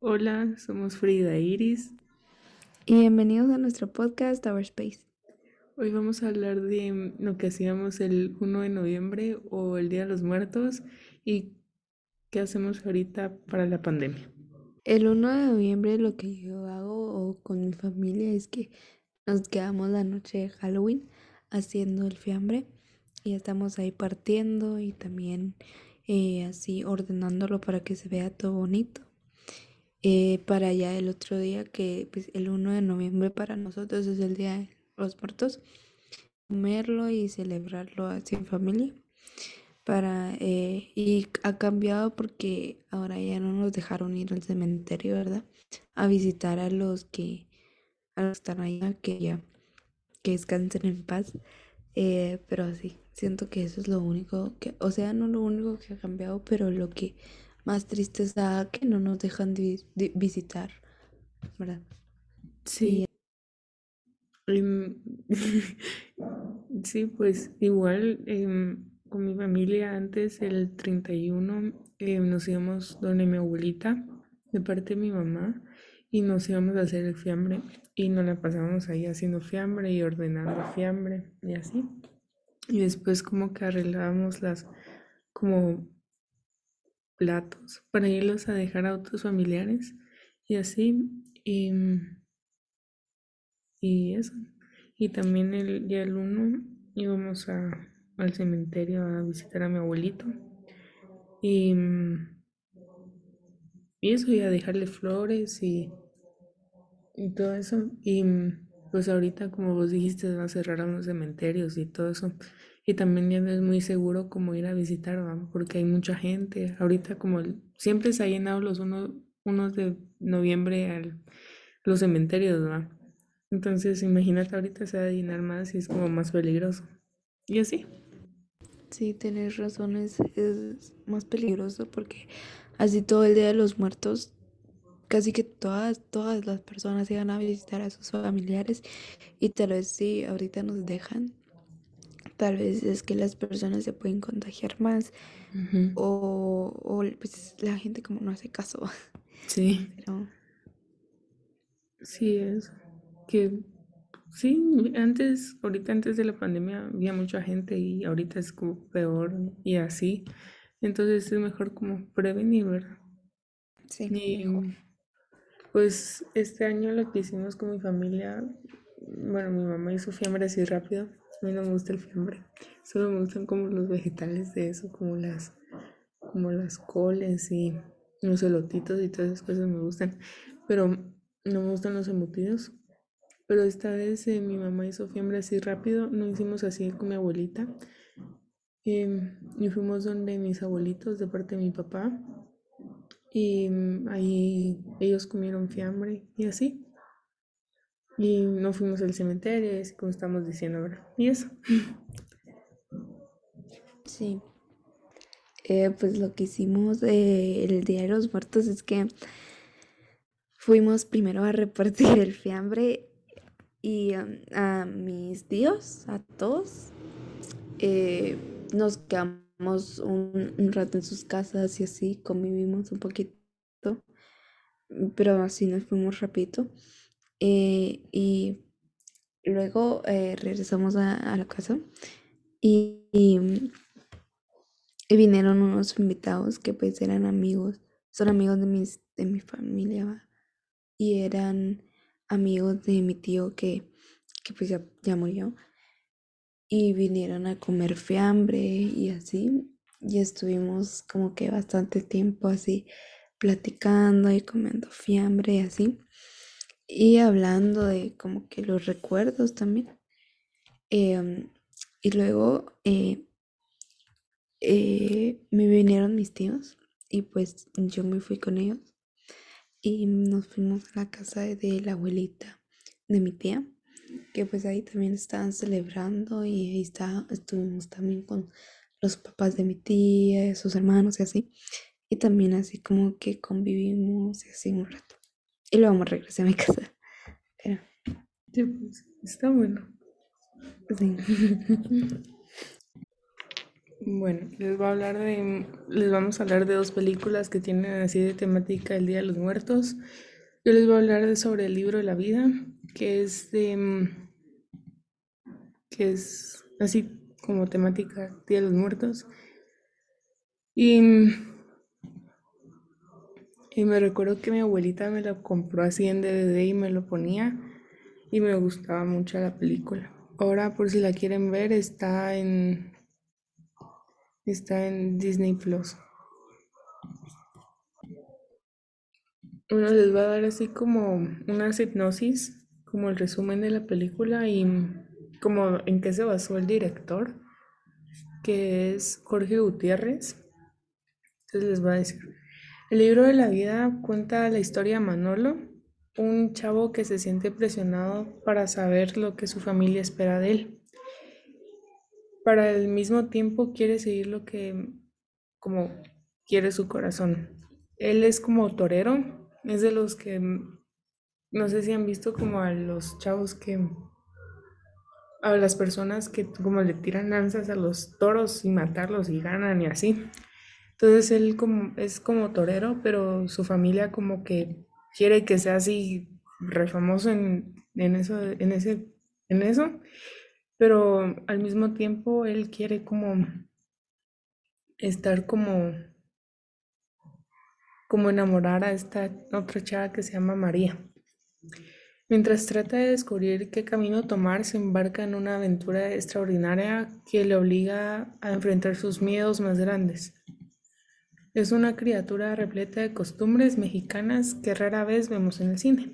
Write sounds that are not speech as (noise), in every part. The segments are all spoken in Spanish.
Hola, somos Frida e Iris. Y bienvenidos a nuestro podcast Our Space. Hoy vamos a hablar de lo que hacíamos el 1 de noviembre o el Día de los Muertos y qué hacemos ahorita para la pandemia. El 1 de noviembre lo que yo hago con mi familia es que nos quedamos la noche de Halloween haciendo el fiambre y estamos ahí partiendo y también eh, así ordenándolo para que se vea todo bonito. Eh, para ya el otro día, que pues, el 1 de noviembre para nosotros es el Día de los Muertos, comerlo y celebrarlo así en familia. Para, eh, y ha cambiado porque ahora ya no nos dejaron ir al cementerio, ¿verdad? A visitar a los que, a los que están allá, que ya, que descansen en paz. Eh, pero sí, siento que eso es lo único que, o sea, no lo único que ha cambiado, pero lo que más tristeza que no nos dejan de, visitar, ¿verdad? Sí. Em, (laughs) sí, pues igual em, con mi familia antes, el 31, em, nos íbamos donde mi abuelita, de parte de mi mamá, y nos íbamos a hacer el fiambre y nos la pasábamos ahí haciendo fiambre y ordenando fiambre y así. Y después como que arreglábamos las como platos para irlos a dejar a otros familiares y así. Y, eso. Y también el día del 1 íbamos a, al cementerio a visitar a mi abuelito. Y, y eso, y a dejarle flores y, y todo eso. Y pues ahorita, como vos dijiste, va a cerrar los cementerios y todo eso. Y también ya no es muy seguro como ir a visitar, porque hay mucha gente. Ahorita como siempre se ha llenado los unos, unos de noviembre al, los cementerios, ¿va? Entonces imagínate ahorita se va a llenar más y es como más peligroso. Y así. Sí, tenés razón, es, más peligroso porque así todo el Día de los Muertos casi que todas, todas las personas iban a visitar a sus familiares y tal vez sí, ahorita nos dejan, tal vez es que las personas se pueden contagiar más o, o, pues la gente como no hace caso. (laughs) Sí. Pero... Sí, es que sí, antes, ahorita antes de la pandemia había mucha gente y ahorita es como peor y así. Entonces es mejor como prevenir, ¿verdad? Sí. pues este año lo que hicimos con mi familia, bueno, mi mamá hizo fiambre así rápido a mí no me gusta el fiambre. Solo me gustan como los vegetales de eso, como las, como las coles y los elotitos y todas esas cosas me gustan. Pero no me gustan los embutidos. Pero esta vez eh, mi mamá hizo fiambre así rápido. No hicimos así con mi abuelita. Em, y fuimos donde mis abuelitos de parte de mi papá. Y mm, ahí ellos comieron fiambre y así. Y no fuimos al cementerio, es como estamos diciendo ahora. Y eso. Sí. Eh, pues lo que hicimos el Día de los Muertos es que fuimos primero a repartir el fiambre y um, a mis tíos, a todos. Eh, nos quedamos un, un, rato en sus casas y así convivimos un poquito, pero así nos fuimos rapidito. Eh, y luego eh, regresamos a, la casa y, y, vinieron unos invitados que pues eran amigos, son amigos de, mis, de mi familia y eran amigos de mi tío que, que pues ya, ya murió y vinieron a comer fiambre y así y estuvimos como que bastante tiempo así platicando y comiendo fiambre y así y hablando de como que los recuerdos también. Em, y luego eh, eh, me vinieron mis tíos y pues yo me fui con ellos y nos fuimos a la casa de, la abuelita de mi tía, que pues ahí también estaban celebrando y ahí está, estuvimos también con los papás de mi tía, sus hermanos y así. Y también así como que convivimos y así un rato. Y luego me regresé a mi casa. Pero... Sí, pues, está bueno. Sí. Bueno, les voy a hablar de, les vamos a hablar de dos películas que tienen así de temática el Día de los Muertos. Yo les voy a hablar de sobre el libro de la vida, que es de, que es así como temática Día de los Muertos. Y, y me recuerdo que mi abuelita me lo compró así en DVD y me lo ponía y me gustaba mucho la película. Ahora por si la quieren ver está en está en Disney Plus. Bueno, les va a dar así como una hipnosis, como el resumen de la película y como en qué se basó el director, que es Jorge Gutiérrez. Entonces les voy a decir. El libro de la vida cuenta la historia de Manolo, un chavo que se siente presionado para saber lo que su familia espera de él para el mismo tiempo quiere seguir lo que como quiere su corazón. Él es como torero, es de los que no sé si han visto como a los chavos que a las personas que como le tiran lanzas a los toros y matarlos y ganan y así. Entonces él como es como torero, pero su familia como que quiere que sea así refamoso en, en eso en ese en eso pero al mismo tiempo él quiere como estar como como enamorar a esta otra chava que se llama María. Mientras trata de descubrir qué camino tomar, se embarca en una aventura extraordinaria que le obliga a enfrentar sus miedos más grandes. Es una criatura repleta de costumbres mexicanas que rara vez vemos en el cine.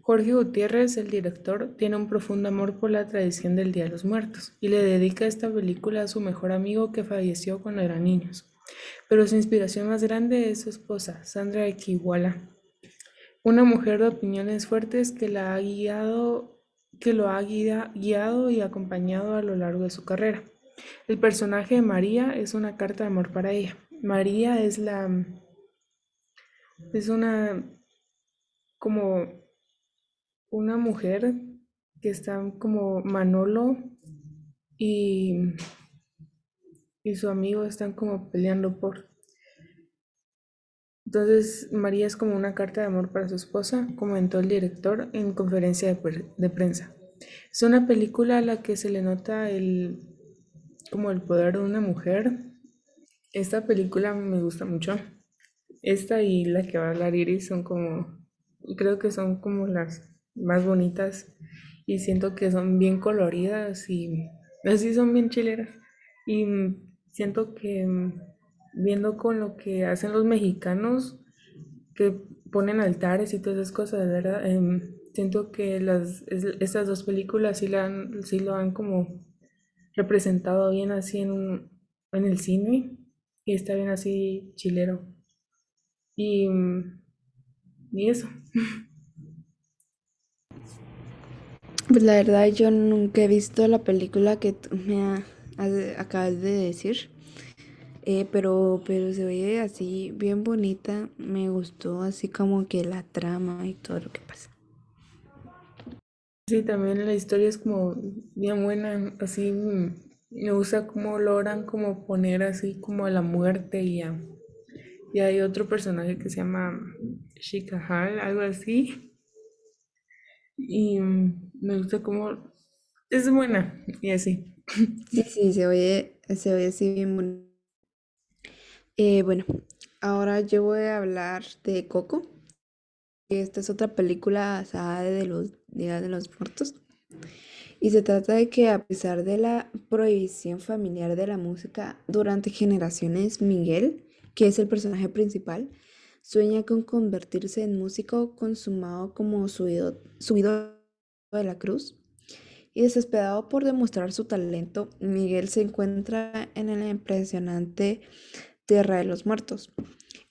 Jorge Gutiérrez, el director, tiene un profundo amor por la tradición del Día de los Muertos y le dedica esta película a su mejor amigo que falleció cuando eran niños. Pero su inspiración más grande es su esposa, Sandra Equiwala, una mujer de opiniones fuertes que la ha guiado, que lo ha guiado y acompañado a lo largo de su carrera. El personaje de María es una carta de amor para ella. María es la es una como una mujer que están como Manolo y, y su amigo están como peleando por. Entonces María es como una carta de amor para su esposa, comentó el director en conferencia de, prensa. Es una película a la que se le nota el como el poder de una mujer. Esta película me gusta mucho. Esta y la que va a hablar Iris son como, creo que son como las más bonitas y siento que son bien coloridas y así son bien chileras. Y siento que viendo con lo que hacen los mexicanos, que ponen altares y todas esas cosas, ¿verdad? Em, siento que las, estas dos películas sí, la sí lo han como representado bien así en, en el cine y está bien así chilero. Y, y eso. (laughs) Pues la verdad yo nunca he visto la película que me acabas de decir. Eh, pero, pero se ve así bien bonita. Me gustó así como que la trama y todo lo que pasa. Sí, también la historia es como bien buena. Así me gusta cómo logran como poner así como a la muerte y a... Y hay otro personaje que se llama Shikahal, algo así y me gusta cómo es buena y así. Sí, sí, se oye, se oye así bien bueno. Eh, bueno, ahora yo voy a hablar de Coco. Esta es otra película basada de los Días de los Muertos. Y se trata de que a pesar de la prohibición familiar de la música durante generaciones, Miguel, que es el personaje principal, Sueña con convertirse en músico consumado como subido, subido de la cruz. Y desesperado por demostrar su talento, Miguel se encuentra en la impresionante Tierra de los Muertos.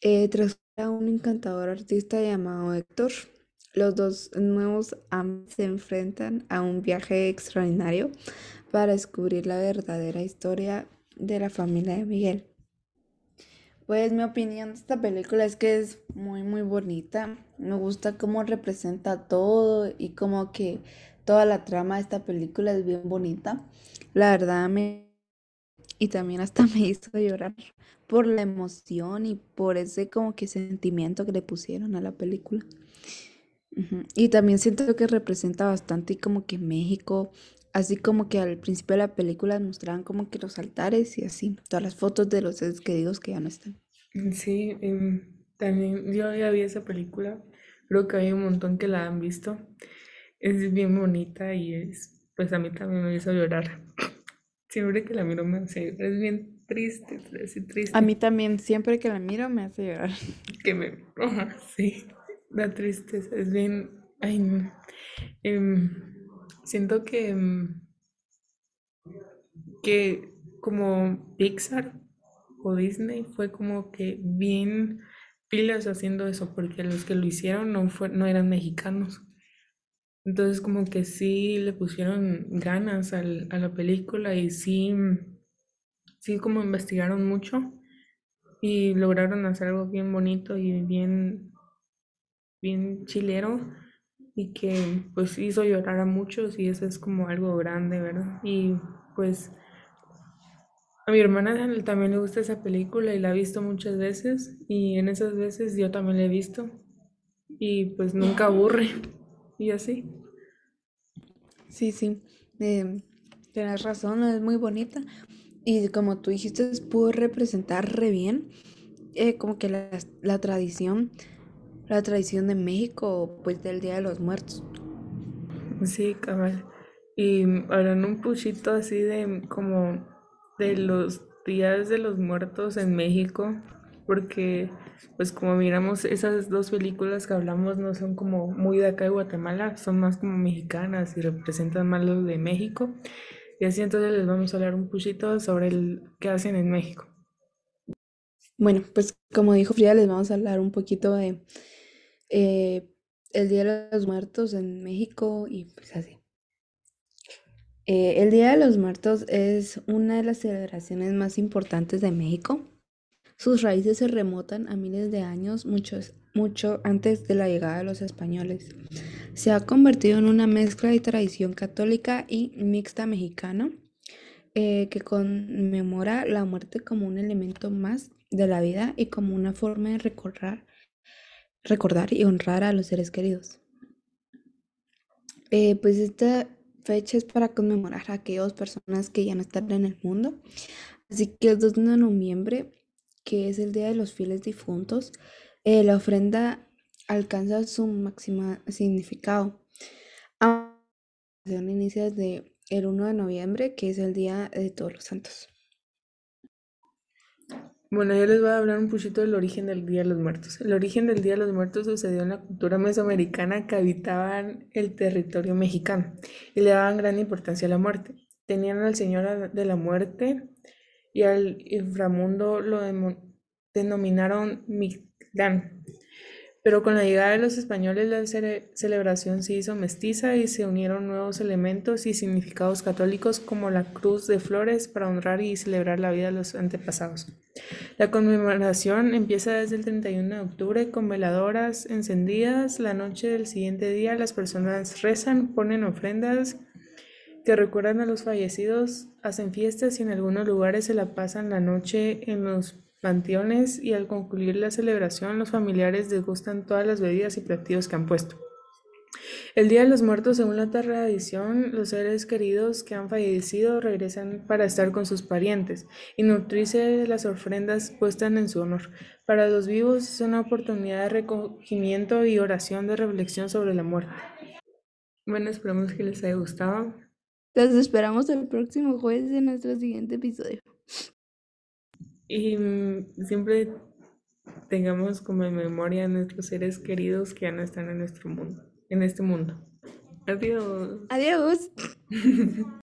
Eh, tras a un encantador artista llamado Héctor, los dos nuevos amos se enfrentan a un viaje extraordinario para descubrir la verdadera historia de la familia de Miguel. Pues mi opinión de esta película es que es muy muy bonita. Me gusta cómo representa todo y como que toda la trama de esta película es bien bonita. La verdad me y también hasta (laughs) me hizo llorar por la emoción y por ese como que sentimiento que le pusieron a la película. Y también siento que representa bastante como que México, así como que al principio de la película mostraban como que los altares y así, todas las fotos de los seres queridos que ya no están. Sí, em, también yo ya vi esa película, creo que hay un montón que la han visto. Es bien bonita y es, pues a mí también me hizo llorar. (clears throat) Siempre que la miro me hace llorar, es bien triste, es triste. A mí también, siempre que la miro me hace llorar. Que me, (laughs) sí, da tristeza, es bien, ay. Em, siento que, em, que como Pixar o Disney fue como que bien pilas haciendo eso, porque los que lo hicieron no, fue, no eran mexicanos. Entonces como que sí le pusieron ganas al, a la película y sí, sí como investigaron mucho y lograron hacer algo bien bonito y bien, bien chilero y que pues hizo llorar a muchos y eso es como algo grande, ¿verdad? Y pues a mi hermana también le gusta esa película y la ha visto muchas veces y en esas veces yo también la he visto y pues nunca aburre (laughs) y así. Sí, sí, eh, tienes razón, es muy bonita y como tú dijiste, pudo representar re bien eh, como que la, la tradición, la tradición de México, pues del Día de los Muertos. Sí, cabal. Y hablando un puchito así de como de los días de los muertos en México, porque pues como miramos esas dos películas que hablamos no son como muy de acá de Guatemala, son más como mexicanas y representan más los de México. Y así entonces les vamos a hablar un puchito sobre el qué hacen en México. Bueno, pues como dijo Frida, les vamos a hablar un poquito de eh, el Día de los Muertos en México y pues así. Eh, el Día de los Muertos es una de las celebraciones más importantes de México. Sus raíces se remontan a miles de años, muchos, mucho antes de la llegada de los españoles. Se ha convertido en una mezcla de tradición católica y mixta mexicana eh, que conmemora la muerte como un elemento más de la vida y como una forma de recordar, recordar y honrar a los seres queridos. Eh, pues esta fecha es para conmemorar a aquellas personas que ya no están en el mundo. Así que el 2 de noviembre, que es el Día de los Fieles Difuntos, eh, la ofrenda alcanza su máximo significado. inicia desde el 1 de noviembre, que es el Día de Todos los Santos. Bueno, yo les voy a hablar un poquito del origen del Día de los Muertos. El origen del Día de los Muertos sucedió en la cultura mesoamericana que habitaban el territorio mexicano y le daban gran importancia a la muerte. Tenían al Señor de la Muerte y al inframundo lo denominaron Mictlán. Pero con la llegada de los españoles la celebración se hizo mestiza y se unieron nuevos elementos y significados católicos como la cruz de flores para honrar y celebrar la vida de los antepasados. La conmemoración empieza desde el 31 de octubre con veladoras encendidas. La noche del siguiente día las personas rezan, ponen ofrendas que recuerdan a los fallecidos, hacen fiestas y en algunos lugares se la pasan la noche en los panteones y al concluir la celebración los familiares degustan todas las bebidas y platillos que han puesto. El Día de los Muertos, según la tradición, los seres queridos que han fallecido regresan para estar con sus parientes y nutrirse de las ofrendas puestas en su honor. Para los vivos es una oportunidad de recogimiento y oración de reflexión sobre la muerte. Bueno, esperamos que les haya gustado. Los esperamos el próximo jueves en nuestro siguiente episodio. Y mm, siempre tengamos como en memoria a nuestros seres queridos que ya no están en nuestro mundo, en este mundo. Adiós. Adiós. (laughs)